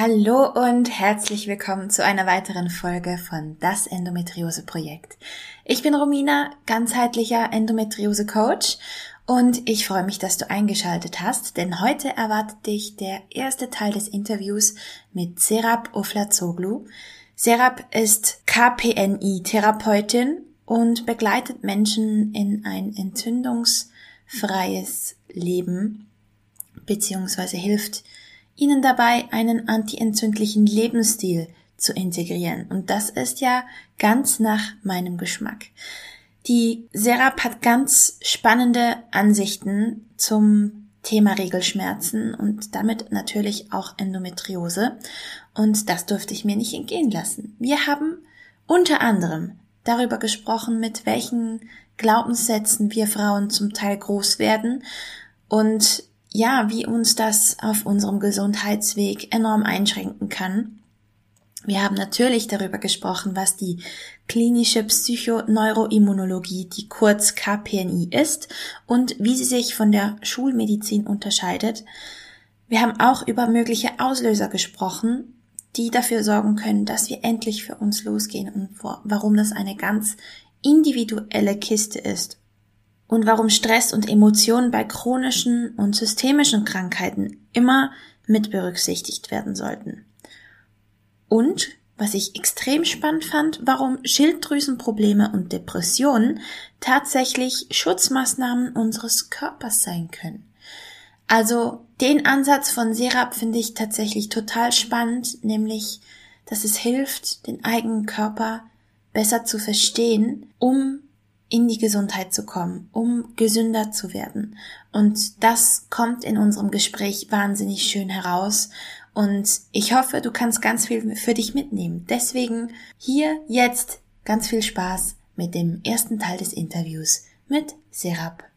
Hallo und herzlich willkommen zu einer weiteren Folge von Das Endometriose Projekt. Ich bin Romina, ganzheitlicher Endometriose Coach und ich freue mich, dass du eingeschaltet hast, denn heute erwartet dich der erste Teil des Interviews mit Serap Oflazoglu. Serap ist KPNI-Therapeutin und begleitet Menschen in ein entzündungsfreies Leben beziehungsweise hilft ihnen dabei einen antientzündlichen Lebensstil zu integrieren. Und das ist ja ganz nach meinem Geschmack. Die Serap hat ganz spannende Ansichten zum Thema Regelschmerzen und damit natürlich auch Endometriose. Und das durfte ich mir nicht entgehen lassen. Wir haben unter anderem darüber gesprochen, mit welchen Glaubenssätzen wir Frauen zum Teil groß werden und ja, wie uns das auf unserem Gesundheitsweg enorm einschränken kann. Wir haben natürlich darüber gesprochen, was die klinische Psychoneuroimmunologie, die kurz KPNI ist und wie sie sich von der Schulmedizin unterscheidet. Wir haben auch über mögliche Auslöser gesprochen, die dafür sorgen können, dass wir endlich für uns losgehen und warum das eine ganz individuelle Kiste ist und warum Stress und Emotionen bei chronischen und systemischen Krankheiten immer mit berücksichtigt werden sollten. Und, was ich extrem spannend fand, warum Schilddrüsenprobleme und Depressionen tatsächlich Schutzmaßnahmen unseres Körpers sein können. Also den Ansatz von Serap finde ich tatsächlich total spannend, nämlich, dass es hilft, den eigenen Körper besser zu verstehen, um in die Gesundheit zu kommen, um gesünder zu werden. Und das kommt in unserem Gespräch wahnsinnig schön heraus. Und ich hoffe, du kannst ganz viel für dich mitnehmen. Deswegen hier jetzt ganz viel Spaß mit dem ersten Teil des Interviews mit Serap.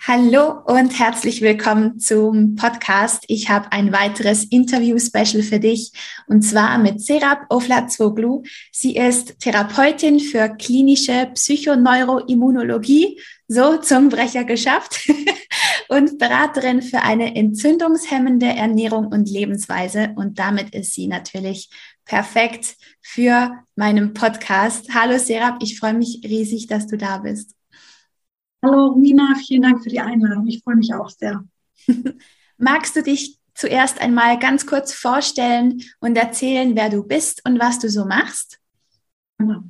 Hallo und herzlich willkommen zum Podcast. Ich habe ein weiteres Interview-Special für dich und zwar mit Serap Oflazoglu. Sie ist Therapeutin für klinische Psychoneuroimmunologie, so zum Brecher geschafft, und Beraterin für eine entzündungshemmende Ernährung und Lebensweise. Und damit ist sie natürlich perfekt für meinen Podcast. Hallo Serap, ich freue mich riesig, dass du da bist. Hallo Mina, vielen Dank für die Einladung. Ich freue mich auch sehr. Magst du dich zuerst einmal ganz kurz vorstellen und erzählen, wer du bist und was du so machst? Genau.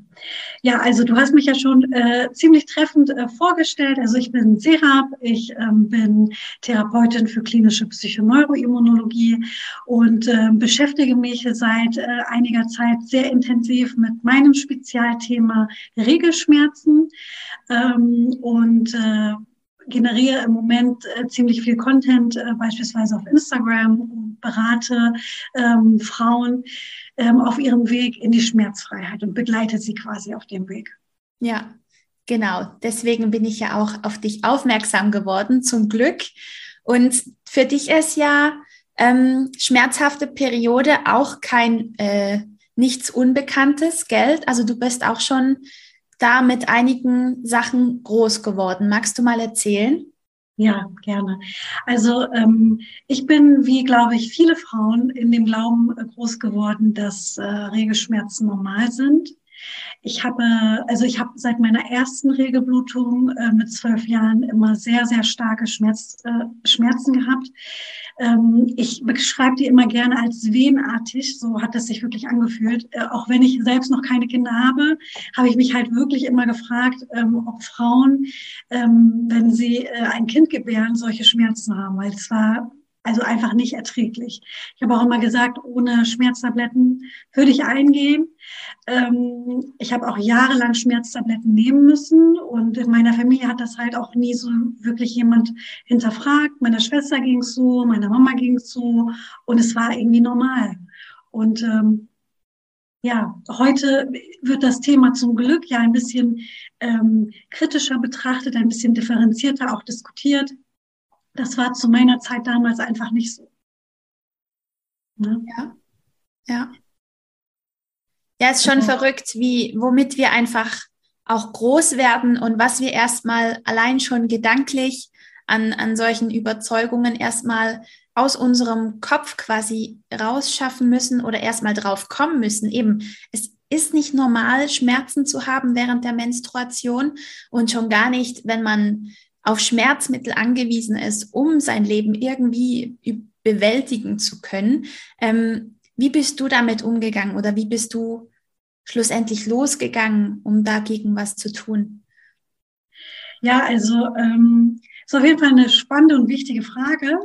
Ja, also du hast mich ja schon äh, ziemlich treffend äh, vorgestellt. Also ich bin Serap, ich ähm, bin Therapeutin für klinische Psychoneuroimmunologie und äh, beschäftige mich seit äh, einiger Zeit sehr intensiv mit meinem Spezialthema Regelschmerzen ähm, und äh, generiere im Moment äh, ziemlich viel Content, äh, beispielsweise auf Instagram und berate ähm, Frauen ähm, auf ihrem Weg in die Schmerzfreiheit und begleite sie quasi auf dem Weg. Ja, genau. Deswegen bin ich ja auch auf dich aufmerksam geworden, zum Glück. Und für dich ist ja ähm, schmerzhafte Periode auch kein äh, nichts Unbekanntes, Geld. Also du bist auch schon da mit einigen Sachen groß geworden. Magst du mal erzählen? Ja, gerne. Also ähm, ich bin, wie glaube ich, viele Frauen in dem Glauben äh, groß geworden, dass äh, Regelschmerzen normal sind. Ich habe, also ich habe seit meiner ersten Regelblutung äh, mit zwölf Jahren immer sehr, sehr starke Schmerz, äh, Schmerzen gehabt. Ähm, ich beschreibe die immer gerne als wehenartig, so hat es sich wirklich angefühlt. Äh, auch wenn ich selbst noch keine Kinder habe, habe ich mich halt wirklich immer gefragt, ähm, ob Frauen, ähm, wenn sie äh, ein Kind gebären, solche Schmerzen haben, weil es war also einfach nicht erträglich. Ich habe auch immer gesagt, ohne Schmerztabletten würde ich eingehen. Ähm, ich habe auch jahrelang Schmerztabletten nehmen müssen und in meiner Familie hat das halt auch nie so wirklich jemand hinterfragt. Meiner Schwester ging es so, meiner Mama ging es so und es war irgendwie normal. Und ähm, ja, heute wird das Thema zum Glück ja ein bisschen ähm, kritischer betrachtet, ein bisschen differenzierter auch diskutiert. Das war zu meiner Zeit damals einfach nicht so. Ne? Ja, ja. Ja, ist schon also, verrückt, wie, womit wir einfach auch groß werden und was wir erstmal allein schon gedanklich an, an solchen Überzeugungen erstmal aus unserem Kopf quasi rausschaffen müssen oder erstmal drauf kommen müssen. Eben, es ist nicht normal, Schmerzen zu haben während der Menstruation und schon gar nicht, wenn man auf Schmerzmittel angewiesen ist, um sein Leben irgendwie bewältigen zu können. Ähm, wie bist du damit umgegangen oder wie bist du schlussendlich losgegangen, um dagegen was zu tun? Ja, also ähm, ist auf jeden Fall eine spannende und wichtige Frage.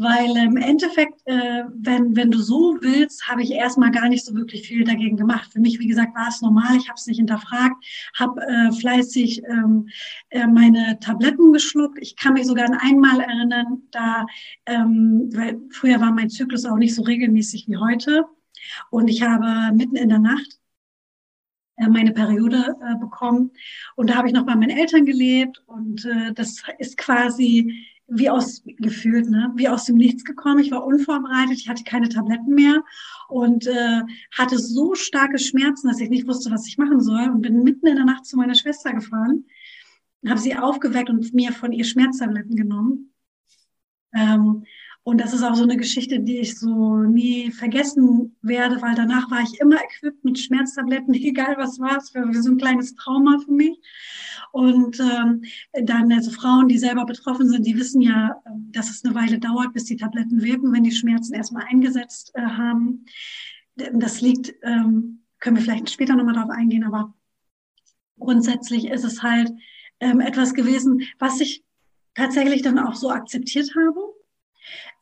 Weil im Endeffekt, äh, wenn, wenn du so willst, habe ich erstmal gar nicht so wirklich viel dagegen gemacht. Für mich, wie gesagt, war es normal. Ich habe es nicht hinterfragt, habe äh, fleißig ähm, äh, meine Tabletten geschluckt. Ich kann mich sogar an einmal erinnern, da, ähm, weil früher war mein Zyklus auch nicht so regelmäßig wie heute. Und ich habe mitten in der Nacht äh, meine Periode äh, bekommen. Und da habe ich noch bei meinen Eltern gelebt. Und äh, das ist quasi wie aus gefühlt, ne, wie aus dem Nichts gekommen. Ich war unvorbereitet, ich hatte keine Tabletten mehr und äh, hatte so starke Schmerzen, dass ich nicht wusste, was ich machen soll und bin mitten in der Nacht zu meiner Schwester gefahren, habe sie aufgeweckt und mir von ihr Schmerztabletten genommen. Ähm, und das ist auch so eine Geschichte, die ich so nie vergessen werde, weil danach war ich immer equipped mit Schmerztabletten, egal was war. Es war so ein kleines Trauma für mich. Und ähm, dann, also Frauen, die selber betroffen sind, die wissen ja, ähm, dass es eine Weile dauert, bis die Tabletten wirken, wenn die Schmerzen erstmal eingesetzt äh, haben. Das liegt, ähm, können wir vielleicht später nochmal darauf eingehen, aber grundsätzlich ist es halt ähm, etwas gewesen, was ich tatsächlich dann auch so akzeptiert habe.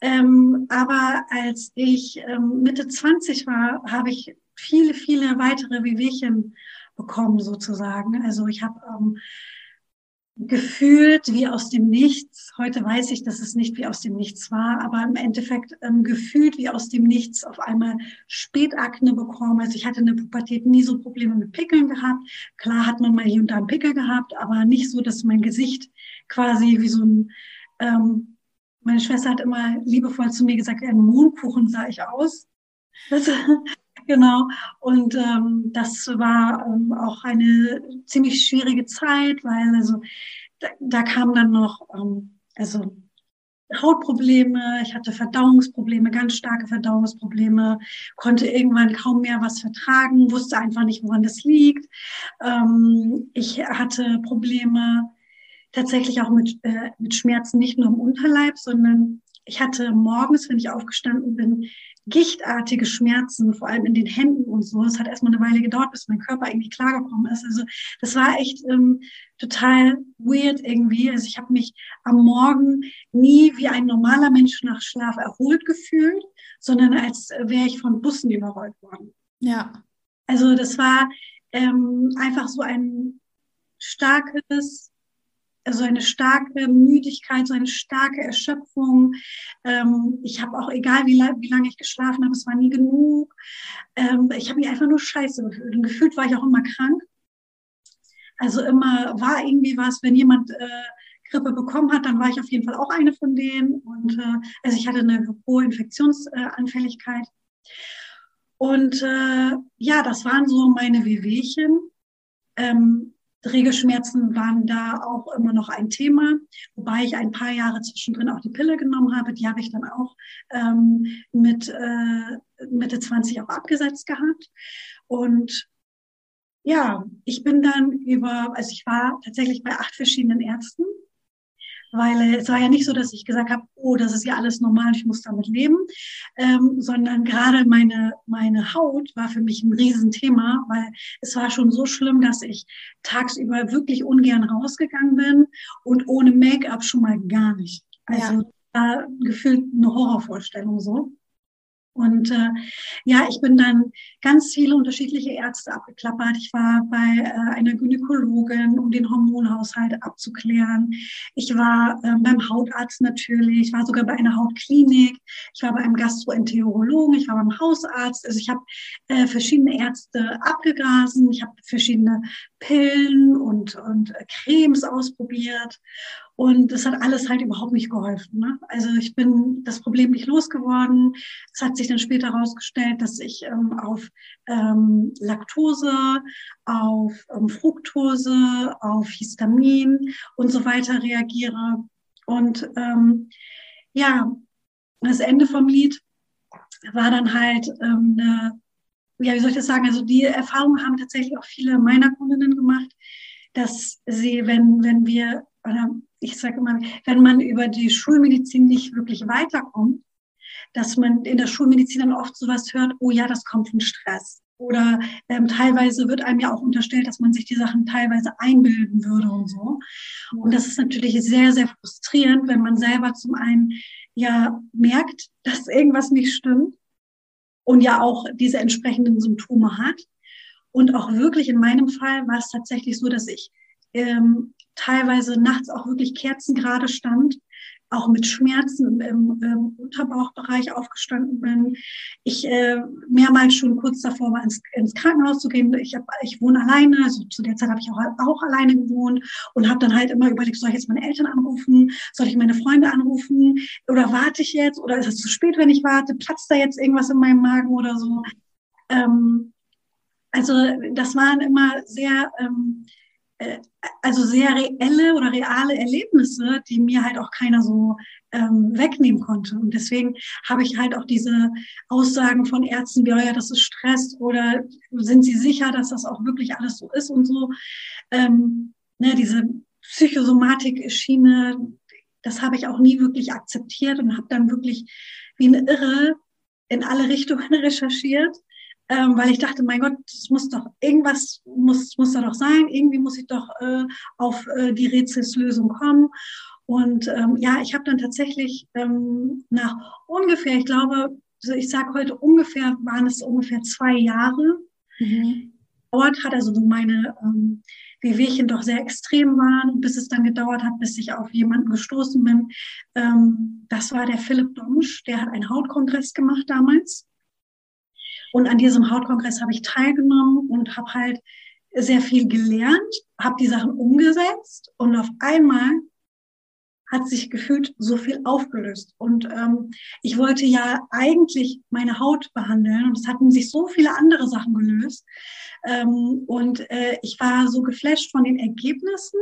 Ähm, aber als ich ähm, Mitte 20 war, habe ich viele, viele weitere Wehwehchen bekommen sozusagen. Also ich habe ähm, gefühlt wie aus dem Nichts. Heute weiß ich, dass es nicht wie aus dem Nichts war, aber im Endeffekt ähm, gefühlt wie aus dem Nichts auf einmal Spätakne bekommen. Also ich hatte in der Pubertät nie so Probleme mit Pickeln gehabt. Klar hat man mal hier und da einen Pickel gehabt, aber nicht so, dass mein Gesicht quasi wie so ein ähm, meine Schwester hat immer liebevoll zu mir gesagt, wie ein Mondkuchen sah ich aus. Das, Genau. Und ähm, das war ähm, auch eine ziemlich schwierige Zeit, weil also da, da kam dann noch ähm, also Hautprobleme, ich hatte Verdauungsprobleme, ganz starke Verdauungsprobleme, konnte irgendwann kaum mehr was vertragen, wusste einfach nicht, woran das liegt. Ähm, ich hatte Probleme tatsächlich auch mit, äh, mit Schmerzen, nicht nur im Unterleib, sondern ich hatte morgens, wenn ich aufgestanden bin, gichtartige Schmerzen, vor allem in den Händen und so. Es hat erstmal eine Weile gedauert, bis mein Körper irgendwie klargekommen ist. Also das war echt ähm, total weird irgendwie. Also ich habe mich am Morgen nie wie ein normaler Mensch nach Schlaf erholt gefühlt, sondern als wäre ich von Bussen überrollt worden. Ja. Also das war ähm, einfach so ein starkes so eine starke Müdigkeit, so eine starke Erschöpfung. Ähm, ich habe auch, egal wie, wie lange ich geschlafen habe, es war nie genug. Ähm, ich habe mich einfach nur scheiße gefühlt. Und gefühlt war ich auch immer krank. Also immer war irgendwie was, wenn jemand äh, Grippe bekommen hat, dann war ich auf jeden Fall auch eine von denen. Und äh, also ich hatte eine hohe Infektionsanfälligkeit. Und äh, ja, das waren so meine Wehwehchen. Ähm, Regelschmerzen waren da auch immer noch ein Thema, wobei ich ein paar Jahre zwischendrin auch die Pille genommen habe. Die habe ich dann auch ähm, mit äh, Mitte 20 auch abgesetzt gehabt. Und ja, ich bin dann über, also ich war tatsächlich bei acht verschiedenen Ärzten weil äh, es war ja nicht so, dass ich gesagt habe, oh, das ist ja alles normal, ich muss damit leben, ähm, sondern gerade meine, meine Haut war für mich ein Riesenthema, weil es war schon so schlimm, dass ich tagsüber wirklich ungern rausgegangen bin und ohne Make-up schon mal gar nicht. Also ja. gefühlt eine Horrorvorstellung so. Und äh, ja, ich bin dann ganz viele unterschiedliche Ärzte abgeklappert. Ich war bei äh, einer Gynäkologin, um den Hormonhaushalt abzuklären. Ich war äh, beim Hautarzt natürlich. Ich war sogar bei einer Hautklinik. Ich war bei einem Gastroenterologen. Ich war beim Hausarzt. Also ich habe äh, verschiedene Ärzte abgegrasen. Ich habe verschiedene Pillen und, und Cremes ausprobiert. Und es hat alles halt überhaupt nicht geholfen. Ne? Also ich bin das Problem nicht losgeworden. Es hat sich dann später herausgestellt, dass ich ähm, auf ähm, Laktose, auf ähm, Fructose, auf Histamin und so weiter reagiere. Und ähm, ja, das Ende vom Lied war dann halt ähm, eine, ja, wie soll ich das sagen? Also die Erfahrung haben tatsächlich auch viele meiner Kundinnen gemacht, dass sie, wenn, wenn wir, oder ich sage immer, wenn man über die Schulmedizin nicht wirklich weiterkommt, dass man in der Schulmedizin dann oft sowas hört, oh ja, das kommt von Stress. Oder ähm, teilweise wird einem ja auch unterstellt, dass man sich die Sachen teilweise einbilden würde und so. Und das ist natürlich sehr, sehr frustrierend, wenn man selber zum einen ja merkt, dass irgendwas nicht stimmt und ja auch diese entsprechenden Symptome hat. Und auch wirklich in meinem Fall war es tatsächlich so, dass ich ähm, teilweise nachts auch wirklich kerzengerade stand, auch mit Schmerzen im, im Unterbauchbereich aufgestanden bin. Ich äh, mehrmals schon kurz davor war, ins, ins Krankenhaus zu gehen. Ich, hab, ich wohne alleine, also zu der Zeit habe ich auch, auch alleine gewohnt und habe dann halt immer überlegt, soll ich jetzt meine Eltern anrufen, soll ich meine Freunde anrufen oder warte ich jetzt oder ist es zu spät, wenn ich warte, platzt da jetzt irgendwas in meinem Magen oder so. Ähm, also das waren immer sehr... Ähm, äh, also sehr reelle oder reale Erlebnisse, die mir halt auch keiner so ähm, wegnehmen konnte. Und deswegen habe ich halt auch diese Aussagen von Ärzten wie, oh ja, das ist Stress oder sind Sie sicher, dass das auch wirklich alles so ist und so. Ähm, ne, diese Psychosomatik-Schiene, das habe ich auch nie wirklich akzeptiert und habe dann wirklich wie eine Irre in alle Richtungen recherchiert ähm, weil ich dachte, mein Gott, es muss doch irgendwas muss muss da doch sein. Irgendwie muss ich doch äh, auf äh, die Rätselslösung kommen. Und ähm, ja, ich habe dann tatsächlich ähm, nach ungefähr, ich glaube, also ich sage heute ungefähr, waren es ungefähr zwei Jahre. Mhm. Dauert hat also meine ähm, Wehwehchen doch sehr extrem waren, bis es dann gedauert hat, bis ich auf jemanden gestoßen bin. Ähm, das war der Philipp Domsch, der hat einen Hautkongress gemacht damals. Und an diesem Hautkongress habe ich teilgenommen und habe halt sehr viel gelernt, habe die Sachen umgesetzt und auf einmal hat sich gefühlt so viel aufgelöst. Und ähm, ich wollte ja eigentlich meine Haut behandeln und es hatten sich so viele andere Sachen gelöst. Ähm, und äh, ich war so geflasht von den Ergebnissen,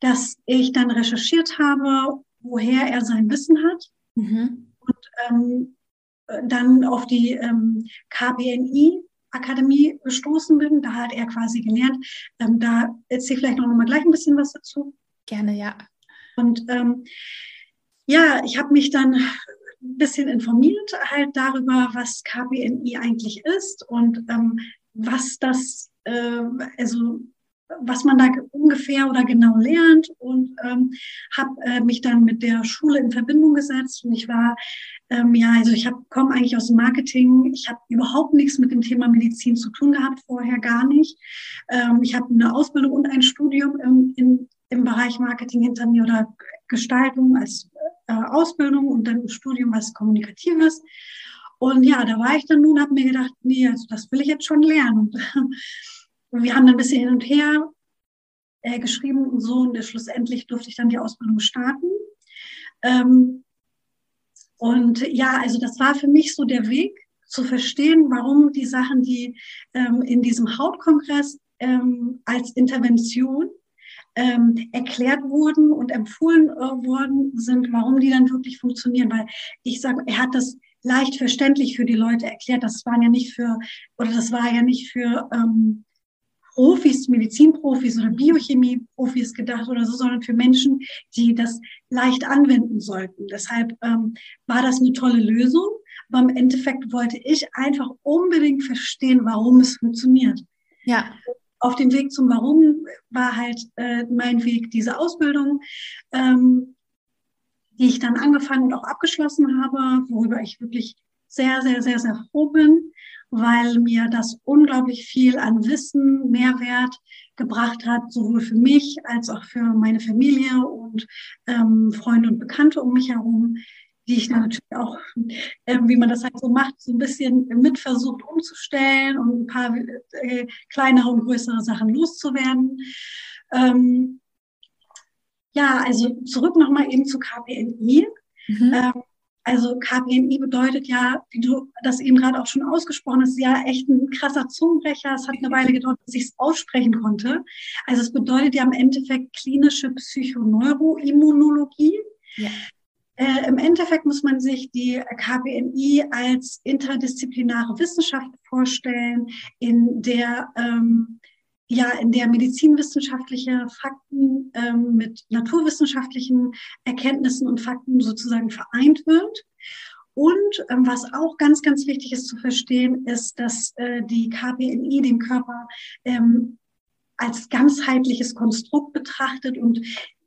dass ich dann recherchiert habe, woher er sein Wissen hat. Mhm. Und ähm, dann auf die ähm, KBNI Akademie gestoßen bin. Da hat er quasi gelernt. Ähm, da erzähle ich vielleicht noch mal gleich ein bisschen was dazu. Gerne, ja. Und ähm, ja, ich habe mich dann ein bisschen informiert halt darüber, was KBNI eigentlich ist und ähm, was das, äh, also was man da ungefähr oder genau lernt und ähm, habe äh, mich dann mit der Schule in Verbindung gesetzt und ich war ähm, ja also ich komme eigentlich aus dem Marketing. Ich habe überhaupt nichts mit dem Thema Medizin zu tun gehabt vorher gar nicht. Ähm, ich habe eine Ausbildung und ein Studium im, in, im Bereich Marketing hinter mir oder Gestaltung als äh, Ausbildung und dann Studium was kommunikatives. Und ja da war ich dann nun habe mir gedacht nee also das will ich jetzt schon lernen wir haben dann ein bisschen hin und her äh, geschrieben und so und schlussendlich durfte ich dann die Ausbildung starten. Ähm, und ja, also das war für mich so der Weg zu verstehen, warum die Sachen, die ähm, in diesem Hautkongress ähm, als Intervention ähm, erklärt wurden und empfohlen äh, worden sind, warum die dann wirklich funktionieren. Weil ich sage, er hat das leicht verständlich für die Leute erklärt. Das waren ja nicht für, oder das war ja nicht für ähm, Profis, Medizinprofis oder Biochemieprofis gedacht oder so, sondern für Menschen, die das leicht anwenden sollten. Deshalb ähm, war das eine tolle Lösung. Aber im Endeffekt wollte ich einfach unbedingt verstehen, warum es funktioniert. Ja. Auf dem Weg zum Warum war halt äh, mein Weg diese Ausbildung, ähm, die ich dann angefangen und auch abgeschlossen habe, worüber ich wirklich sehr, sehr, sehr, sehr froh bin, weil mir das unglaublich viel an Wissen, Mehrwert gebracht hat, sowohl für mich als auch für meine Familie und ähm, Freunde und Bekannte um mich herum, die ich natürlich auch, äh, wie man das halt so macht, so ein bisschen mit versucht umzustellen und ein paar äh, kleinere und größere Sachen loszuwerden. Ähm, ja, also zurück nochmal eben zu KPNI. Mhm. Ähm, also KPNI bedeutet ja, wie du das eben gerade auch schon ausgesprochen hast, ja echt ein krasser Zungenbrecher. Es hat eine Weile gedauert, bis ich es aussprechen konnte. Also es bedeutet ja im Endeffekt klinische Psychoneuroimmunologie. Ja. Äh, Im Endeffekt muss man sich die KPNI als interdisziplinare Wissenschaft vorstellen, in der ähm, ja, in der medizinwissenschaftliche Fakten ähm, mit naturwissenschaftlichen Erkenntnissen und Fakten sozusagen vereint wird. Und ähm, was auch ganz, ganz wichtig ist zu verstehen, ist, dass äh, die KPNI den Körper ähm, als ganzheitliches Konstrukt betrachtet und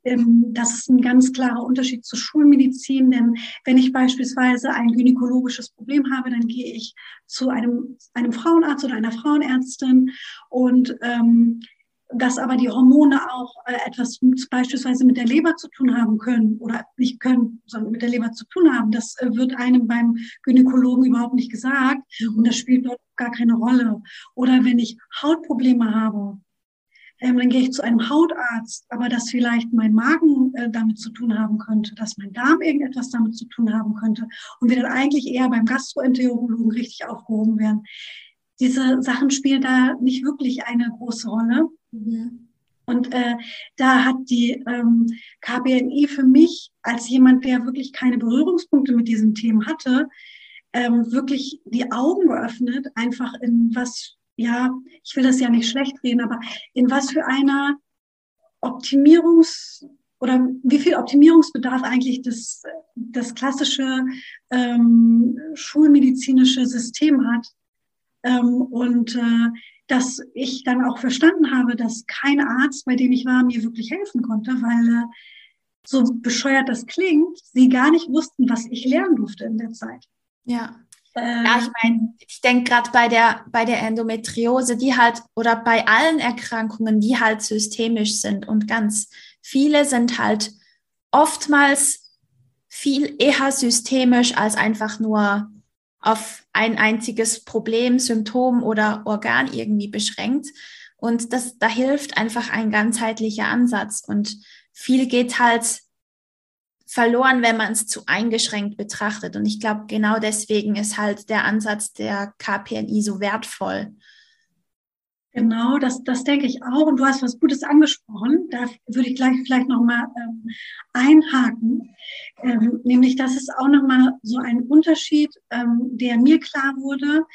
das ist ein ganz klarer Unterschied zur Schulmedizin, denn wenn ich beispielsweise ein gynäkologisches Problem habe, dann gehe ich zu einem, einem Frauenarzt oder einer Frauenärztin und ähm, dass aber die Hormone auch äh, etwas beispielsweise mit der Leber zu tun haben können oder nicht können, sondern mit der Leber zu tun haben, das äh, wird einem beim Gynäkologen überhaupt nicht gesagt und das spielt dort gar keine Rolle. Oder wenn ich Hautprobleme habe, ähm, dann gehe ich zu einem Hautarzt, aber dass vielleicht mein Magen äh, damit zu tun haben könnte, dass mein Darm irgendetwas damit zu tun haben könnte und wir dann eigentlich eher beim Gastroenterologen richtig aufgehoben werden. Diese Sachen spielen da nicht wirklich eine große Rolle. Mhm. Und äh, da hat die ähm, KBNI für mich als jemand, der wirklich keine Berührungspunkte mit diesen Themen hatte, ähm, wirklich die Augen geöffnet, einfach in was ja, ich will das ja nicht schlecht reden, aber in was für einer Optimierungs- oder wie viel Optimierungsbedarf eigentlich das, das klassische ähm, schulmedizinische System hat. Ähm, und äh, dass ich dann auch verstanden habe, dass kein Arzt, bei dem ich war, mir wirklich helfen konnte, weil äh, so bescheuert das klingt, sie gar nicht wussten, was ich lernen durfte in der Zeit. Ja. Ja, ich meine, ich denke gerade bei der, bei der Endometriose, die halt, oder bei allen Erkrankungen, die halt systemisch sind und ganz viele sind halt oftmals viel eher systemisch als einfach nur auf ein einziges Problem, Symptom oder Organ irgendwie beschränkt. Und das, da hilft einfach ein ganzheitlicher Ansatz. Und viel geht halt verloren, wenn man es zu eingeschränkt betrachtet. Und ich glaube, genau deswegen ist halt der Ansatz der KPNI so wertvoll. Genau, das, das denke ich auch. Und du hast was Gutes angesprochen. Da würde ich gleich vielleicht nochmal ähm, einhaken. Ähm, nämlich, das ist auch nochmal so ein Unterschied, ähm, der mir klar wurde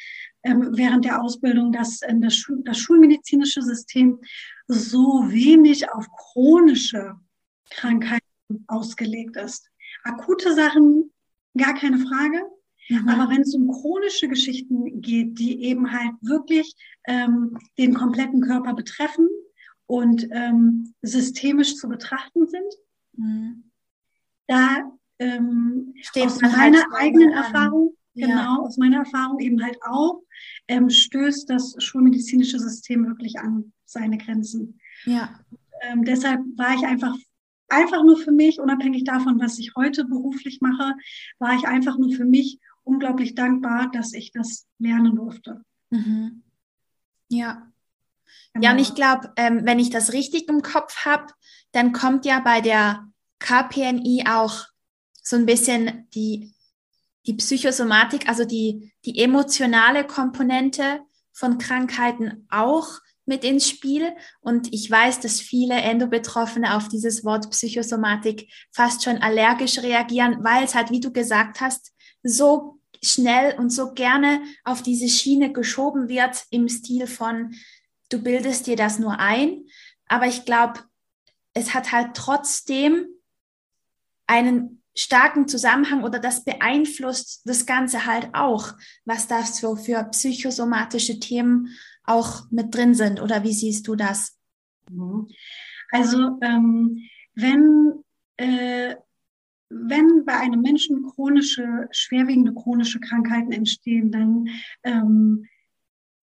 ähm, während der Ausbildung, dass ähm, das, Schul das schulmedizinische System so wenig auf chronische Krankheiten ausgelegt ist. Akute Sachen, gar keine Frage. Mhm. Aber wenn es um chronische Geschichten geht, die eben halt wirklich ähm, den kompletten Körper betreffen und ähm, systemisch zu betrachten sind, mhm. da ähm, Steht aus meiner halt eigenen Erfahrung, ja. genau, aus meiner Erfahrung eben halt auch, ähm, stößt das schulmedizinische System wirklich an seine Grenzen. Ja. Ähm, deshalb war ich einfach einfach nur für mich, unabhängig davon, was ich heute beruflich mache, war ich einfach nur für mich unglaublich dankbar, dass ich das lernen durfte. Mhm. Ja. Genau. Ja, und ich glaube, ähm, wenn ich das richtig im Kopf habe, dann kommt ja bei der KPNI auch so ein bisschen die, die Psychosomatik, also die, die emotionale Komponente von Krankheiten auch mit ins Spiel. Und ich weiß, dass viele Endobetroffene auf dieses Wort Psychosomatik fast schon allergisch reagieren, weil es halt, wie du gesagt hast, so schnell und so gerne auf diese Schiene geschoben wird im Stil von, du bildest dir das nur ein. Aber ich glaube, es hat halt trotzdem einen starken Zusammenhang oder das beeinflusst das Ganze halt auch, was das so für psychosomatische Themen auch mit drin sind. Oder wie siehst du das? Mhm. Also ähm, wenn, äh, wenn bei einem Menschen chronische, schwerwiegende chronische Krankheiten entstehen, dann ähm,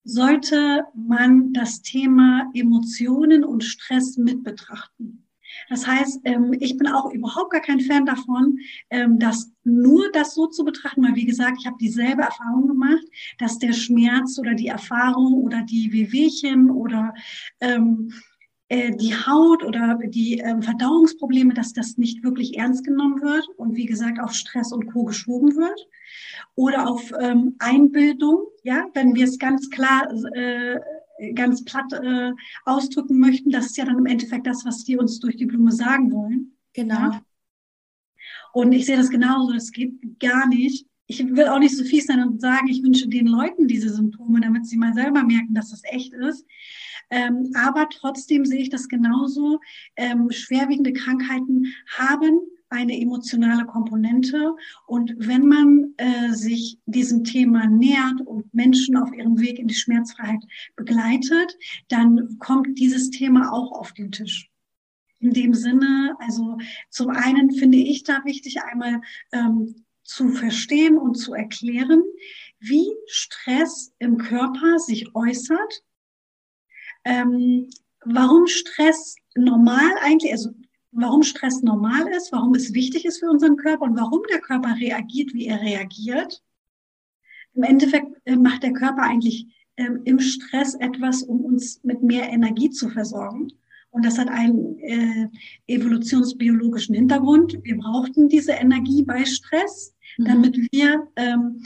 sollte man das Thema Emotionen und Stress mit betrachten. Das heißt, ähm, ich bin auch überhaupt gar kein Fan davon, ähm, das nur das so zu betrachten, weil wie gesagt, ich habe dieselbe Erfahrung gemacht, dass der Schmerz oder die Erfahrung oder die Wehwehchen oder ähm, äh, die Haut oder die Verdauungsprobleme, dass das nicht wirklich ernst genommen wird und wie gesagt auf Stress und Co. geschoben wird oder auf Einbildung, ja, wenn wir es ganz klar äh, ganz platt äh, ausdrücken möchten, das ist ja dann im Endeffekt das, was die uns durch die Blume sagen wollen. Genau. Ja? Und ich sehe das genauso, das geht gar nicht. Ich will auch nicht so fies sein und sagen, ich wünsche den Leuten diese Symptome, damit sie mal selber merken, dass das echt ist. Ähm, aber trotzdem sehe ich das genauso. Ähm, schwerwiegende Krankheiten haben eine emotionale Komponente. Und wenn man äh, sich diesem Thema nähert und Menschen auf ihrem Weg in die Schmerzfreiheit begleitet, dann kommt dieses Thema auch auf den Tisch. In dem Sinne, also zum einen finde ich da wichtig, einmal ähm, zu verstehen und zu erklären, wie Stress im Körper sich äußert, ähm, warum Stress normal eigentlich, also warum Stress normal ist, warum es wichtig ist für unseren Körper und warum der Körper reagiert, wie er reagiert. Im Endeffekt äh, macht der Körper eigentlich ähm, im Stress etwas, um uns mit mehr Energie zu versorgen. Und das hat einen äh, evolutionsbiologischen Hintergrund. Wir brauchten diese Energie bei Stress, mhm. damit wir ähm,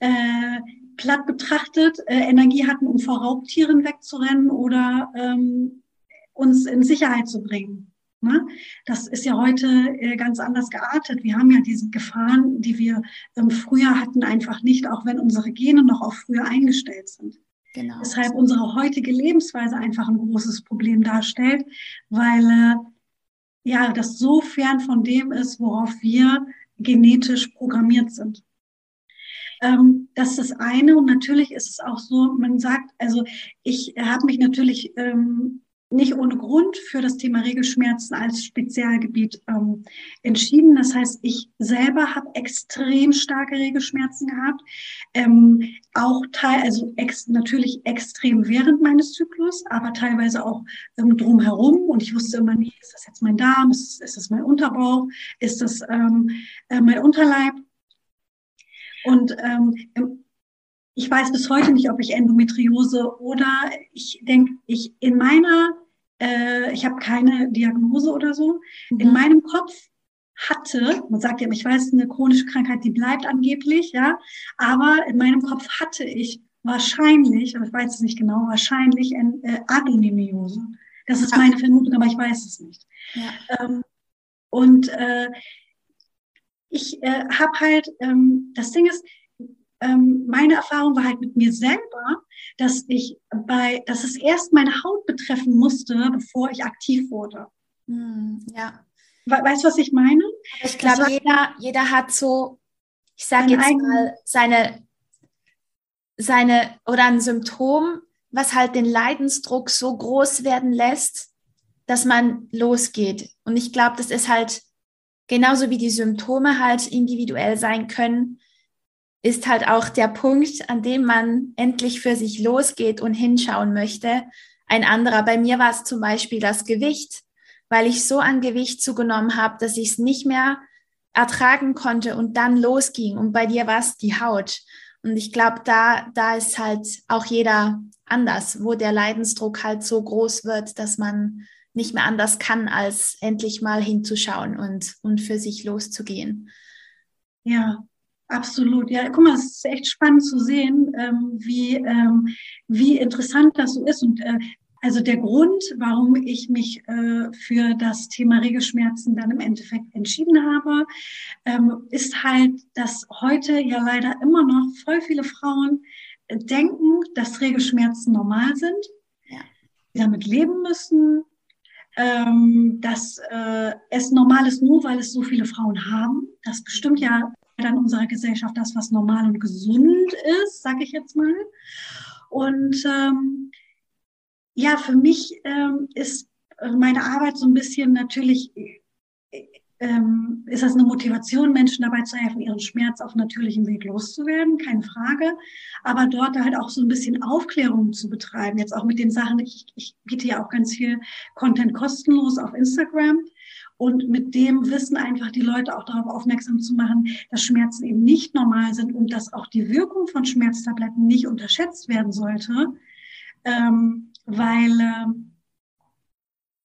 äh, platt betrachtet äh, Energie hatten, um vor Raubtieren wegzurennen oder ähm, uns in Sicherheit zu bringen. Ne? Das ist ja heute äh, ganz anders geartet. Wir haben ja diese Gefahren, die wir ähm, früher hatten, einfach nicht, auch wenn unsere Gene noch auf früher eingestellt sind. Genau. Deshalb unsere heutige Lebensweise einfach ein großes Problem darstellt, weil äh, ja das so fern von dem ist, worauf wir genetisch programmiert sind. Ähm, das ist das eine und natürlich ist es auch so, man sagt, also ich habe mich natürlich ähm, nicht ohne Grund für das Thema Regelschmerzen als Spezialgebiet ähm, entschieden. Das heißt, ich selber habe extrem starke Regelschmerzen gehabt, ähm, auch teil, also ex, natürlich extrem während meines Zyklus, aber teilweise auch ähm, drumherum. Und ich wusste immer nie, ist das jetzt mein Darm, ist, ist das mein Unterbauch, ist das ähm, äh, mein Unterleib? Und ähm, ich weiß bis heute nicht, ob ich Endometriose oder ich denke, ich in meiner, äh, ich habe keine Diagnose oder so, mhm. in meinem Kopf hatte, man sagt ja, ich weiß, eine chronische Krankheit, die bleibt angeblich, ja, aber in meinem Kopf hatte ich wahrscheinlich, aber ich weiß es nicht genau, wahrscheinlich ein äh, Adenomyose. Das ist meine Vermutung, aber ich weiß es nicht. Ja. Ähm, und äh, ich äh, habe halt, ähm, das Ding ist, meine Erfahrung war halt mit mir selber, dass ich bei, dass es erst meine Haut betreffen musste, bevor ich aktiv wurde. Hm, ja. Weißt du, was ich meine? Ich glaube, jeder, jeder hat so, ich sage jetzt mal, seine, seine oder ein Symptom, was halt den Leidensdruck so groß werden lässt, dass man losgeht. Und ich glaube, das ist halt genauso wie die Symptome halt individuell sein können, ist halt auch der Punkt, an dem man endlich für sich losgeht und hinschauen möchte. Ein anderer, bei mir war es zum Beispiel das Gewicht, weil ich so an Gewicht zugenommen habe, dass ich es nicht mehr ertragen konnte und dann losging. Und bei dir war es die Haut. Und ich glaube, da, da ist halt auch jeder anders, wo der Leidensdruck halt so groß wird, dass man nicht mehr anders kann, als endlich mal hinzuschauen und, und für sich loszugehen. Ja, Absolut, ja. Guck mal, es ist echt spannend zu sehen, ähm, wie, ähm, wie interessant das so ist. Und äh, also der Grund, warum ich mich äh, für das Thema Regelschmerzen dann im Endeffekt entschieden habe, ähm, ist halt, dass heute ja leider immer noch voll viele Frauen äh, denken, dass Regelschmerzen normal sind, ja. die damit leben müssen, ähm, dass äh, es normal ist, nur weil es so viele Frauen haben. Das bestimmt ja in unserer Gesellschaft das, was normal und gesund ist, sage ich jetzt mal. Und ähm, ja, für mich ähm, ist meine Arbeit so ein bisschen natürlich ähm, ist das eine Motivation, Menschen dabei zu helfen, ihren Schmerz auf natürlichem Weg loszuwerden, keine Frage. Aber dort halt auch so ein bisschen Aufklärung zu betreiben, jetzt auch mit den Sachen, ich, ich biete ja auch ganz viel Content kostenlos auf Instagram. Und mit dem Wissen einfach die Leute auch darauf aufmerksam zu machen, dass Schmerzen eben nicht normal sind und dass auch die Wirkung von Schmerztabletten nicht unterschätzt werden sollte, ähm, weil äh,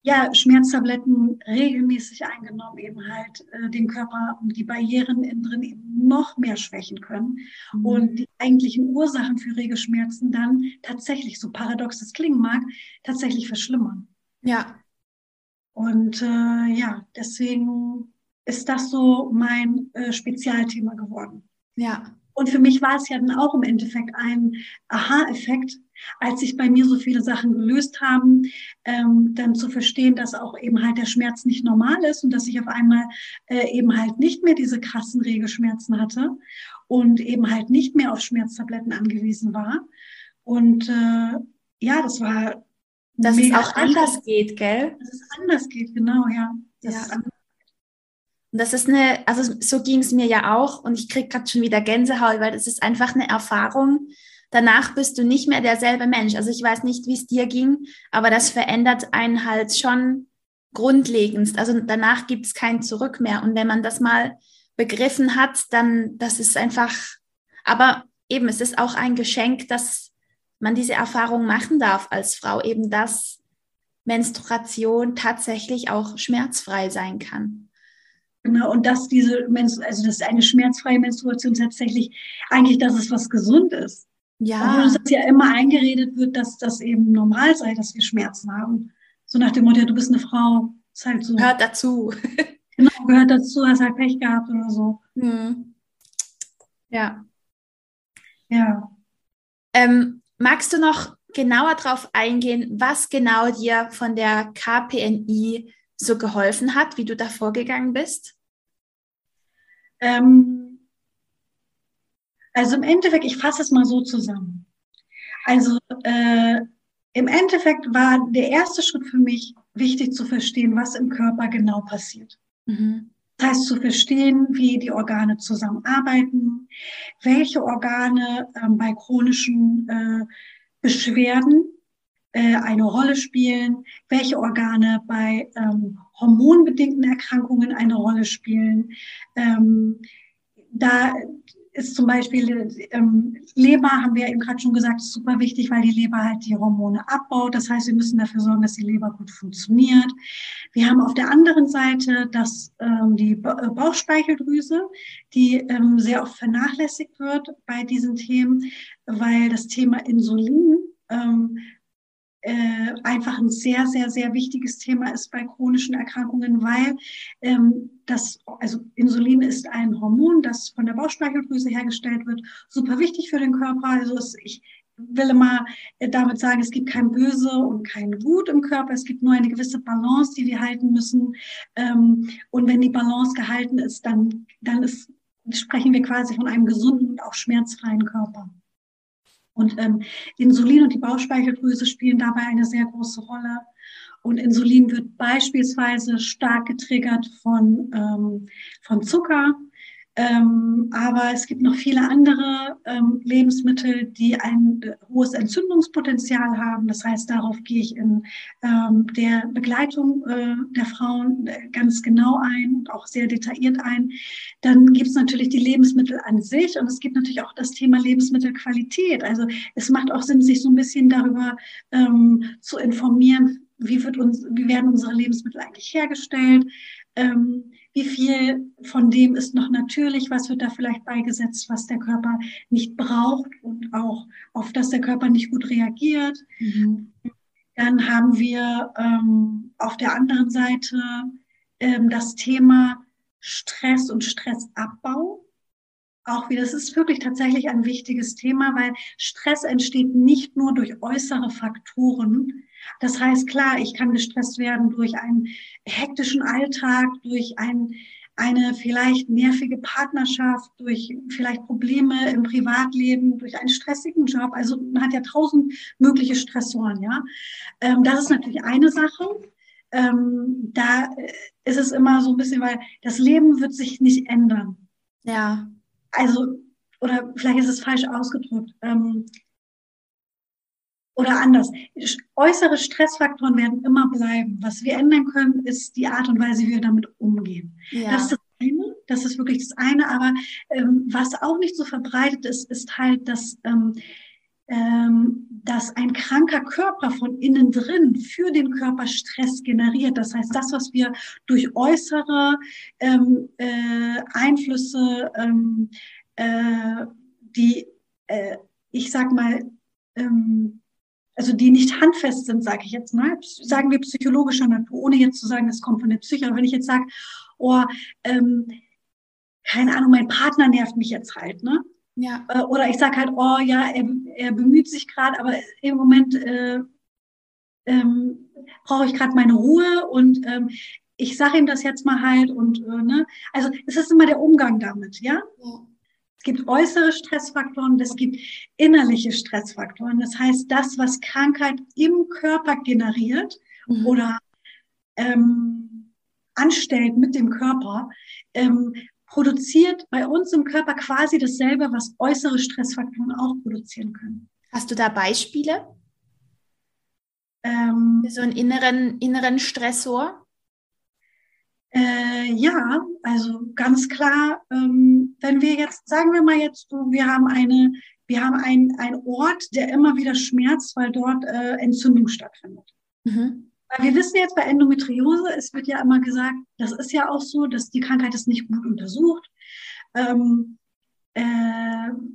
ja, Schmerztabletten regelmäßig eingenommen eben halt äh, den Körper und die Barrieren innen drin eben noch mehr schwächen können mhm. und die eigentlichen Ursachen für rege Schmerzen dann tatsächlich, so paradox das klingen mag, tatsächlich verschlimmern. Ja. Und äh, ja, deswegen ist das so mein äh, Spezialthema geworden. Ja. Und für mich war es ja dann auch im Endeffekt ein Aha-Effekt, als sich bei mir so viele Sachen gelöst haben, ähm, dann zu verstehen, dass auch eben halt der Schmerz nicht normal ist und dass ich auf einmal äh, eben halt nicht mehr diese krassen Regelschmerzen hatte und eben halt nicht mehr auf Schmerztabletten angewiesen war. Und äh, ja, das war. Dass es auch anders geht, gell? Dass es anders geht, genau, ja. Das ja. Und das ist eine, also so ging es mir ja auch und ich kriege gerade schon wieder Gänsehaut, weil das ist einfach eine Erfahrung, danach bist du nicht mehr derselbe Mensch. Also ich weiß nicht, wie es dir ging, aber das verändert einen halt schon grundlegendst. Also danach gibt es kein Zurück mehr. Und wenn man das mal begriffen hat, dann das ist einfach, aber eben, es ist auch ein Geschenk, dass man diese Erfahrung machen darf als Frau, eben dass Menstruation tatsächlich auch schmerzfrei sein kann. Genau, und dass diese, also dass eine schmerzfreie Menstruation tatsächlich eigentlich, dass es was gesund ist. Ja. Obwohl uns ja immer eingeredet wird, dass das eben normal sei, dass wir Schmerzen haben. So nach dem Motto, du bist eine Frau, ist halt so. Gehört dazu. genau, gehört dazu, hast halt Pech gehabt oder so. Mhm. Ja. Ja. Ähm, magst du noch genauer darauf eingehen, was genau dir von der KPNI so geholfen hat, wie du da vorgegangen bist? Ähm, also im Endeffekt, ich fasse es mal so zusammen. Also äh, im Endeffekt war der erste Schritt für mich wichtig zu verstehen, was im Körper genau passiert. Mhm. Das heißt zu verstehen, wie die Organe zusammenarbeiten, welche Organe ähm, bei chronischen äh, Beschwerden äh, eine Rolle spielen, welche Organe bei ähm, hormonbedingten Erkrankungen eine Rolle spielen. Ähm, da ist zum Beispiel ähm, Leber, haben wir eben gerade schon gesagt, ist super wichtig, weil die Leber halt die Hormone abbaut. Das heißt, wir müssen dafür sorgen, dass die Leber gut funktioniert. Wir haben auf der anderen Seite das, ähm, die äh, Bauchspeicheldrüse, die ähm, sehr oft vernachlässigt wird bei diesen Themen, weil das Thema Insulin ähm, äh, einfach ein sehr, sehr, sehr wichtiges Thema ist bei chronischen Erkrankungen, weil ähm, das, also Insulin ist ein Hormon, das von der Bauchspeicheldrüse hergestellt wird, super wichtig für den Körper. Also es, ich will immer äh, damit sagen, es gibt kein Böse und kein Gut im Körper, es gibt nur eine gewisse Balance, die wir halten müssen. Ähm, und wenn die Balance gehalten ist, dann, dann ist, sprechen wir quasi von einem gesunden und auch schmerzfreien Körper. Und ähm, Insulin und die Bauchspeicheldrüse spielen dabei eine sehr große Rolle. Und Insulin wird beispielsweise stark getriggert von, ähm, von Zucker, ähm, aber es gibt noch viele andere ähm, Lebensmittel, die ein äh, hohes Entzündungspotenzial haben. Das heißt, darauf gehe ich in ähm, der Begleitung äh, der Frauen äh, ganz genau ein und auch sehr detailliert ein. Dann gibt es natürlich die Lebensmittel an sich und es gibt natürlich auch das Thema Lebensmittelqualität. Also es macht auch Sinn, sich so ein bisschen darüber ähm, zu informieren, wie, wird uns, wie werden unsere Lebensmittel eigentlich hergestellt. Ähm, wie viel von dem ist noch natürlich, was wird da vielleicht beigesetzt, was der Körper nicht braucht und auch auf das der Körper nicht gut reagiert. Mhm. Dann haben wir ähm, auf der anderen Seite ähm, das Thema Stress und Stressabbau. Auch wieder, das ist wirklich tatsächlich ein wichtiges Thema, weil Stress entsteht nicht nur durch äußere Faktoren, das heißt, klar, ich kann gestresst werden durch einen hektischen Alltag, durch ein, eine vielleicht nervige Partnerschaft, durch vielleicht Probleme im Privatleben, durch einen stressigen Job. Also man hat ja tausend mögliche Stressoren, ja. Ähm, das ist natürlich eine Sache. ähm, da ist es immer so ein bisschen, weil das Leben wird sich nicht ändern. Ja. Also, oder vielleicht ist es falsch ausgedrückt. Oder anders. Äußere Stressfaktoren werden immer bleiben. Was wir ändern können, ist die Art und Weise, wie wir damit umgehen. Ja. Das ist das eine. Das ist wirklich das eine. Aber ähm, was auch nicht so verbreitet ist, ist halt, dass ähm, ähm, dass ein kranker Körper von innen drin für den Körper Stress generiert. Das heißt, das, was wir durch äußere ähm, äh, Einflüsse, ähm, äh, die, äh, ich sag mal, ähm, also die nicht handfest sind, sage ich jetzt mal, sagen wir psychologischer Natur, ohne jetzt zu sagen, das kommt von der Psyche. Aber wenn ich jetzt sage, oh, ähm, keine Ahnung, mein Partner nervt mich jetzt halt, ne? Ja. Äh, oder ich sage halt, oh ja, er, er bemüht sich gerade, aber im Moment äh, ähm, brauche ich gerade meine Ruhe und ähm, ich sage ihm das jetzt mal halt und äh, ne, also es ist immer der Umgang damit, ja? ja. Es gibt äußere Stressfaktoren, es gibt innerliche Stressfaktoren. Das heißt, das, was Krankheit im Körper generiert mhm. oder ähm, anstellt mit dem Körper, ähm, produziert bei uns im Körper quasi dasselbe, was äußere Stressfaktoren auch produzieren können. Hast du da Beispiele? Ähm, so einen inneren, inneren Stressor? Äh, ja, also ganz klar, ähm, wenn wir jetzt, sagen wir mal jetzt, wir haben eine, wir haben einen Ort, der immer wieder schmerzt, weil dort äh, Entzündung stattfindet. Mhm. Weil wir wissen jetzt bei Endometriose, es wird ja immer gesagt, das ist ja auch so, dass die Krankheit ist nicht gut untersucht. Ähm, äh,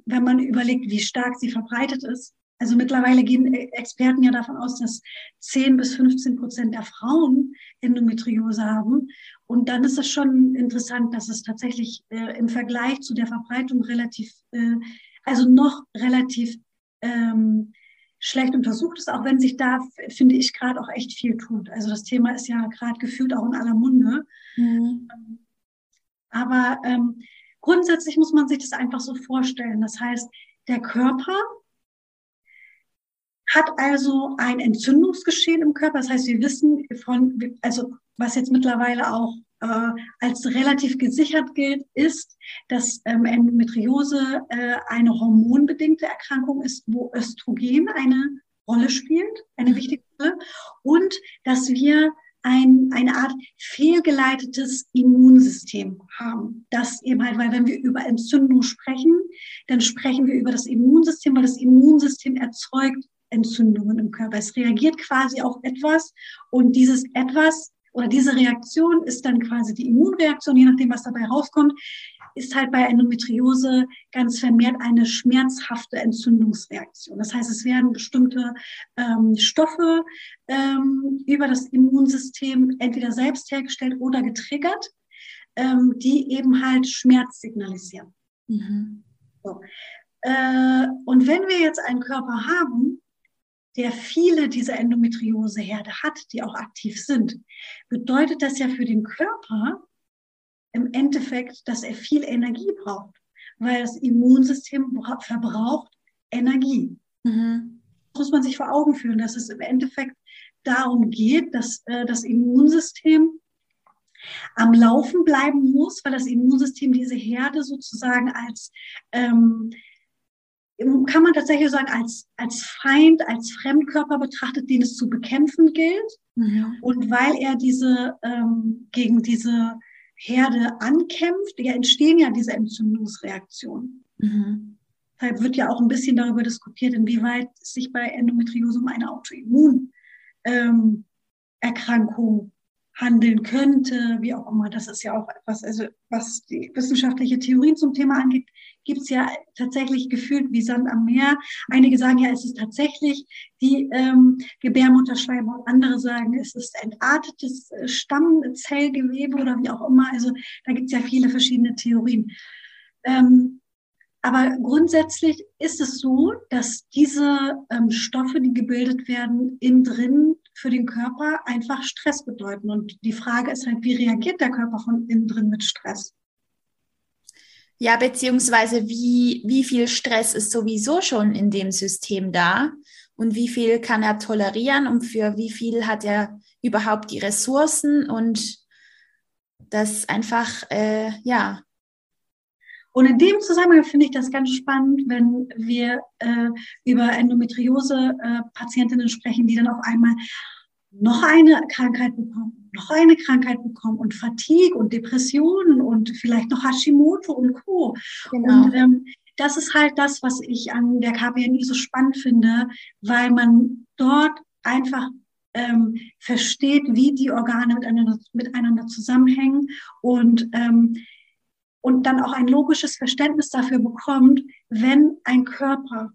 wenn man überlegt, wie stark sie verbreitet ist. Also mittlerweile gehen Experten ja davon aus, dass 10 bis 15 Prozent der Frauen Endometriose haben. Und dann ist es schon interessant, dass es tatsächlich äh, im Vergleich zu der Verbreitung relativ, äh, also noch relativ ähm, schlecht untersucht ist, auch wenn sich da, finde ich, gerade auch echt viel tut. Also das Thema ist ja gerade gefühlt auch in aller Munde. Mhm. Aber ähm, grundsätzlich muss man sich das einfach so vorstellen. Das heißt, der Körper hat also ein Entzündungsgeschehen im Körper. Das heißt, wir wissen von, also was jetzt mittlerweile auch äh, als relativ gesichert gilt, ist, dass ähm, Endometriose äh, eine hormonbedingte Erkrankung ist, wo Östrogen eine Rolle spielt, eine mhm. wichtige Rolle, und dass wir ein, eine Art fehlgeleitetes Immunsystem haben. Das eben halt, weil wenn wir über Entzündung sprechen, dann sprechen wir über das Immunsystem, weil das Immunsystem erzeugt Entzündungen im Körper. Es reagiert quasi auf etwas und dieses etwas oder diese Reaktion ist dann quasi die Immunreaktion, je nachdem, was dabei rauskommt, ist halt bei Endometriose ganz vermehrt eine schmerzhafte Entzündungsreaktion. Das heißt, es werden bestimmte ähm, Stoffe ähm, über das Immunsystem entweder selbst hergestellt oder getriggert, ähm, die eben halt Schmerz signalisieren. Mhm. So. Äh, und wenn wir jetzt einen Körper haben, der viele dieser Endometrioseherde hat, die auch aktiv sind, bedeutet das ja für den Körper im Endeffekt, dass er viel Energie braucht, weil das Immunsystem verbraucht Energie. Mhm. Das muss man sich vor Augen führen, dass es im Endeffekt darum geht, dass äh, das Immunsystem am Laufen bleiben muss, weil das Immunsystem diese Herde sozusagen als ähm, kann man tatsächlich sagen, als, als Feind, als Fremdkörper betrachtet, den es zu bekämpfen gilt. Mhm. Und weil er diese, ähm, gegen diese Herde ankämpft, ja, entstehen ja diese Entzündungsreaktionen. Mhm. Deshalb wird ja auch ein bisschen darüber diskutiert, inwieweit sich bei Endometriose um eine Autoimmunerkrankung ähm, handeln könnte, wie auch immer. Das ist ja auch etwas, also was die wissenschaftliche Theorien zum Thema angeht, gibt es ja tatsächlich gefühlt wie Sand am Meer. Einige sagen ja, es ist tatsächlich die ähm, Gebärmutterschleimhaut, andere sagen, es ist entartetes äh, Stammzellgewebe oder wie auch immer. Also da gibt es ja viele verschiedene Theorien. Ähm, aber grundsätzlich ist es so, dass diese ähm, Stoffe, die gebildet werden, innen drin für den Körper einfach Stress bedeuten. Und die Frage ist halt, wie reagiert der Körper von innen drin mit Stress? Ja, beziehungsweise wie, wie viel Stress ist sowieso schon in dem System da? und wie viel kann er tolerieren und für wie viel hat er überhaupt die Ressourcen und das einfach, äh, ja. Und in dem Zusammenhang finde ich das ganz spannend, wenn wir äh, über Endometriose-Patientinnen äh, sprechen, die dann auf einmal noch eine Krankheit bekommen, noch eine Krankheit bekommen und Fatigue und Depressionen und vielleicht noch Hashimoto und Co. Genau. Und ähm, das ist halt das, was ich an der KPNI so spannend finde, weil man dort einfach ähm, versteht, wie die Organe miteinander, miteinander zusammenhängen und, ähm, und dann auch ein logisches Verständnis dafür bekommt, wenn ein Körper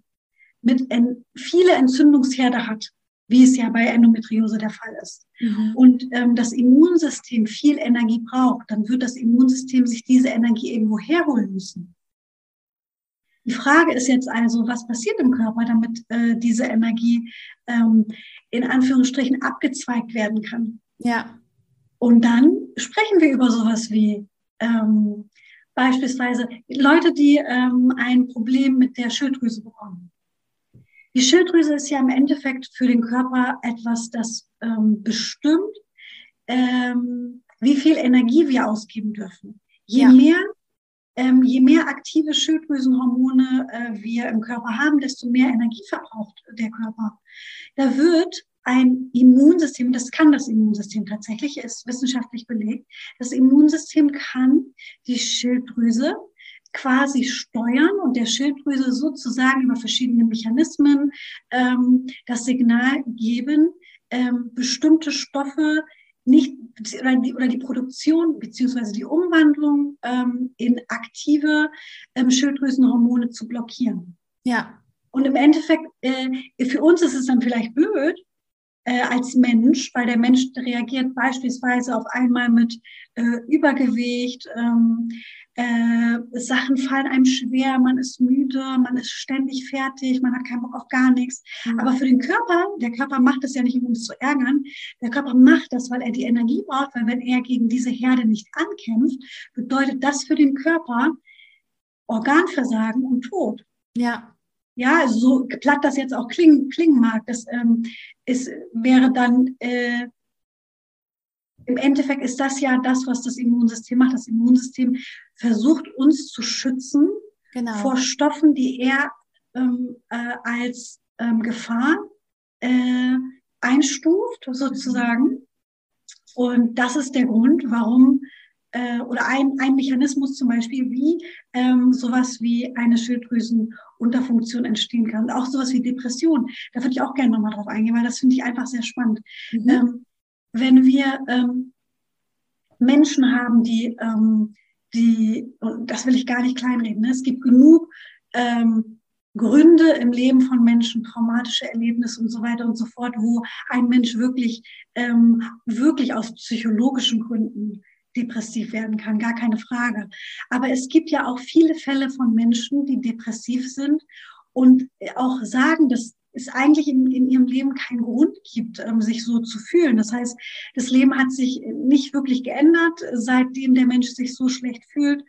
mit en, viele Entzündungsherde hat, wie es ja bei Endometriose der Fall ist, mhm. und ähm, das Immunsystem viel Energie braucht, dann wird das Immunsystem sich diese Energie irgendwo herholen müssen. Die Frage ist jetzt also, was passiert im Körper, damit äh, diese Energie ähm, in Anführungsstrichen abgezweigt werden kann. Ja. Und dann sprechen wir über sowas wie ähm, beispielsweise Leute, die ähm, ein Problem mit der Schilddrüse bekommen. Die Schilddrüse ist ja im Endeffekt für den Körper etwas, das ähm, bestimmt, ähm, wie viel Energie wir ausgeben dürfen. Je ja. mehr ähm, je mehr aktive Schilddrüsenhormone äh, wir im Körper haben, desto mehr Energie verbraucht der Körper. Da wird ein Immunsystem, das kann das Immunsystem tatsächlich, ist wissenschaftlich belegt, das Immunsystem kann die Schilddrüse quasi steuern und der Schilddrüse sozusagen über verschiedene Mechanismen ähm, das Signal geben, ähm, bestimmte Stoffe nicht oder die, oder die Produktion beziehungsweise die Umwandlung ähm, in aktive ähm, Schilddrüsenhormone zu blockieren. Ja. Und im Endeffekt, äh, für uns ist es dann vielleicht blöd, äh, als Mensch, weil der Mensch reagiert beispielsweise auf einmal mit äh, Übergewicht, ähm, äh, Sachen fallen einem schwer, man ist müde, man ist ständig fertig, man hat keinen Bock auf gar nichts. Mhm. Aber für den Körper, der Körper macht das ja nicht, um uns zu ärgern, der Körper macht das, weil er die Energie braucht, weil wenn er gegen diese Herde nicht ankämpft, bedeutet das für den Körper Organversagen und Tod. Ja. Ja, so platt das jetzt auch klingen, klingen mag, das ähm, ist, wäre dann äh, im Endeffekt ist das ja das, was das Immunsystem macht. Das Immunsystem versucht uns zu schützen genau. vor Stoffen, die er ähm, äh, als ähm, Gefahr äh, einstuft, sozusagen. Und das ist der Grund, warum äh, oder ein, ein Mechanismus zum Beispiel, wie ähm, sowas wie eine Schilddrüsenunterfunktion entstehen kann. Auch sowas wie Depression. Da würde ich auch gerne nochmal drauf eingehen, weil das finde ich einfach sehr spannend. Mhm. Ähm, wenn wir ähm, Menschen haben, die, ähm, die, und das will ich gar nicht kleinreden, ne? es gibt genug ähm, Gründe im Leben von Menschen, traumatische Erlebnisse und so weiter und so fort, wo ein Mensch wirklich, ähm, wirklich aus psychologischen Gründen depressiv werden kann, gar keine Frage. Aber es gibt ja auch viele Fälle von Menschen, die depressiv sind und auch sagen, dass es eigentlich in, in ihrem Leben keinen Grund gibt, ähm, sich so zu fühlen. Das heißt, das Leben hat sich nicht wirklich geändert, seitdem der Mensch sich so schlecht fühlt.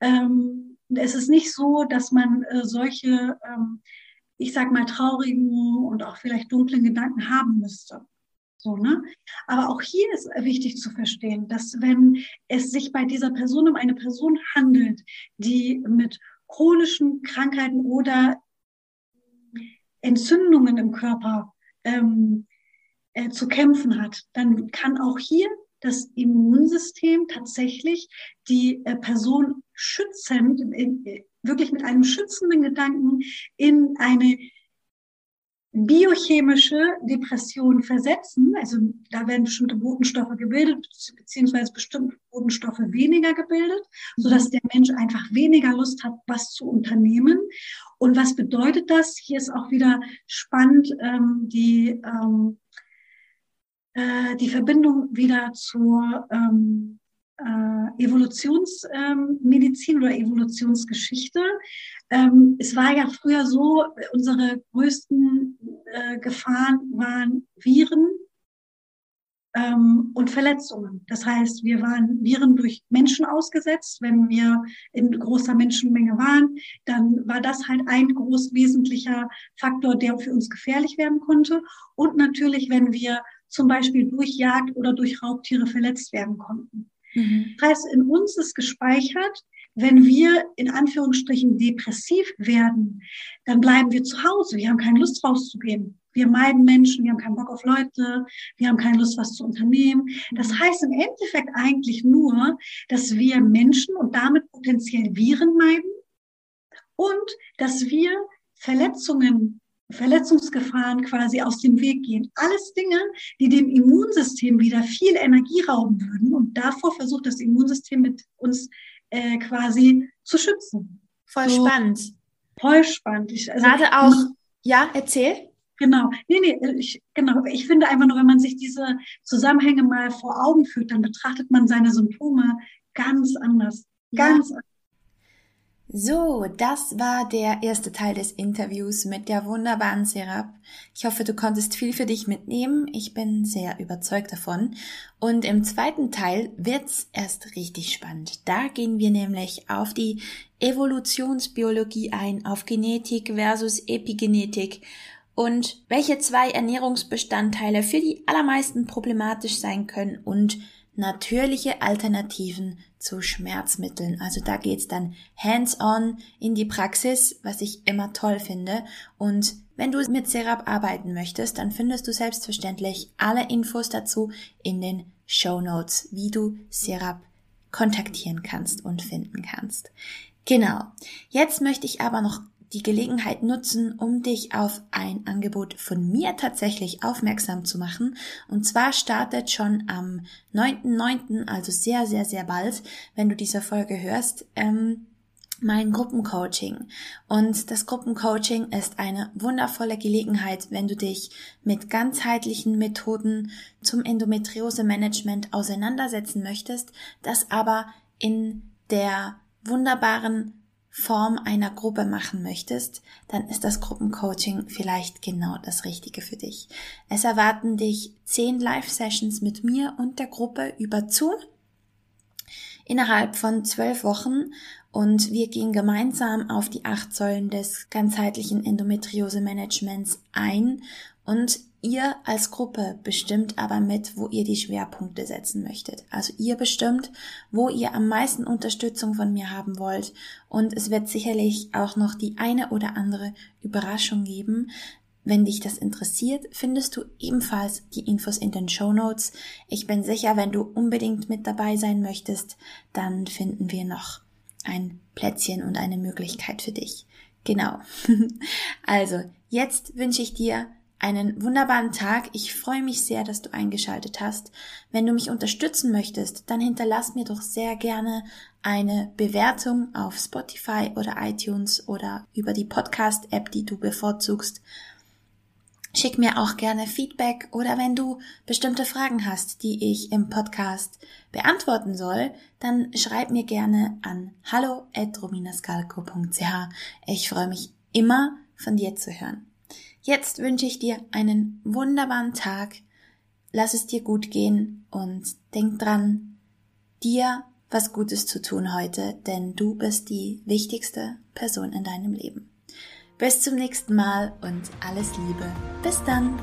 Ähm, es ist nicht so, dass man äh, solche, ähm, ich sag mal, traurigen und auch vielleicht dunklen Gedanken haben müsste. So, ne? Aber auch hier ist wichtig zu verstehen, dass wenn es sich bei dieser Person um eine Person handelt, die mit chronischen Krankheiten oder Entzündungen im Körper ähm, äh, zu kämpfen hat, dann kann auch hier das Immunsystem tatsächlich die äh, Person schützend, in, wirklich mit einem schützenden Gedanken in eine biochemische Depression versetzen. Also da werden bestimmte Botenstoffe gebildet, beziehungsweise bestimmte Botenstoffe weniger gebildet, so dass der Mensch einfach weniger Lust hat, was zu unternehmen. Und was bedeutet das? Hier ist auch wieder spannend ähm, die, ähm, äh, die Verbindung wieder zur ähm, äh, Evolutionsmedizin ähm, oder Evolutionsgeschichte. Ähm, es war ja früher so, unsere größten äh, Gefahren waren Viren, ähm, und Verletzungen. Das heißt, wir waren Viren durch Menschen ausgesetzt. Wenn wir in großer Menschenmenge waren, dann war das halt ein groß wesentlicher Faktor, der für uns gefährlich werden konnte. Und natürlich, wenn wir zum Beispiel durch Jagd oder durch Raubtiere verletzt werden konnten. Mhm. Das heißt, in uns ist gespeichert, wenn wir in Anführungsstrichen depressiv werden, dann bleiben wir zu Hause. Wir haben keine Lust rauszugehen. Wir meiden Menschen, wir haben keinen Bock auf Leute, wir haben keine Lust, was zu unternehmen. Das heißt im Endeffekt eigentlich nur, dass wir Menschen und damit potenziell Viren meiden und dass wir Verletzungen Verletzungsgefahren quasi aus dem Weg gehen. Alles Dinge, die dem Immunsystem wieder viel Energie rauben würden. Und davor versucht das Immunsystem mit uns äh, quasi zu schützen. Voll so, spannend. Voll spannend. Ich, also, Gerade auch, ja, erzähl. Genau. Nee, nee, ich, genau. Ich finde einfach nur, wenn man sich diese Zusammenhänge mal vor Augen führt, dann betrachtet man seine Symptome ganz anders. Ganz ja. anders. So, das war der erste Teil des Interviews mit der wunderbaren Serap. Ich hoffe, du konntest viel für dich mitnehmen. Ich bin sehr überzeugt davon. Und im zweiten Teil wird's erst richtig spannend. Da gehen wir nämlich auf die Evolutionsbiologie ein, auf Genetik versus Epigenetik und welche zwei Ernährungsbestandteile für die allermeisten problematisch sein können und natürliche Alternativen zu Schmerzmitteln. Also da geht's dann hands-on in die Praxis, was ich immer toll finde. Und wenn du mit Serap arbeiten möchtest, dann findest du selbstverständlich alle Infos dazu in den Show Notes, wie du Serap kontaktieren kannst und finden kannst. Genau. Jetzt möchte ich aber noch die Gelegenheit nutzen, um dich auf ein Angebot von mir tatsächlich aufmerksam zu machen. Und zwar startet schon am 9.9., also sehr, sehr, sehr bald, wenn du diese Folge hörst, ähm, mein Gruppencoaching. Und das Gruppencoaching ist eine wundervolle Gelegenheit, wenn du dich mit ganzheitlichen Methoden zum Endometriose-Management auseinandersetzen möchtest, das aber in der wunderbaren Form einer Gruppe machen möchtest, dann ist das Gruppencoaching vielleicht genau das Richtige für dich. Es erwarten dich zehn Live-Sessions mit mir und der Gruppe über Zoom innerhalb von zwölf Wochen und wir gehen gemeinsam auf die acht Säulen des ganzheitlichen Endometriose-Managements ein und Ihr als Gruppe bestimmt aber mit, wo ihr die Schwerpunkte setzen möchtet. Also ihr bestimmt, wo ihr am meisten Unterstützung von mir haben wollt. Und es wird sicherlich auch noch die eine oder andere Überraschung geben. Wenn dich das interessiert, findest du ebenfalls die Infos in den Show Notes. Ich bin sicher, wenn du unbedingt mit dabei sein möchtest, dann finden wir noch ein Plätzchen und eine Möglichkeit für dich. Genau. also, jetzt wünsche ich dir einen wunderbaren Tag. Ich freue mich sehr, dass du eingeschaltet hast. Wenn du mich unterstützen möchtest, dann hinterlass mir doch sehr gerne eine Bewertung auf Spotify oder iTunes oder über die Podcast-App, die du bevorzugst. Schick mir auch gerne Feedback oder wenn du bestimmte Fragen hast, die ich im Podcast beantworten soll, dann schreib mir gerne an hallo@rominascalco.ch. Ich freue mich immer von dir zu hören. Jetzt wünsche ich dir einen wunderbaren Tag. Lass es dir gut gehen und denk dran, dir was Gutes zu tun heute, denn du bist die wichtigste Person in deinem Leben. Bis zum nächsten Mal und alles Liebe. Bis dann.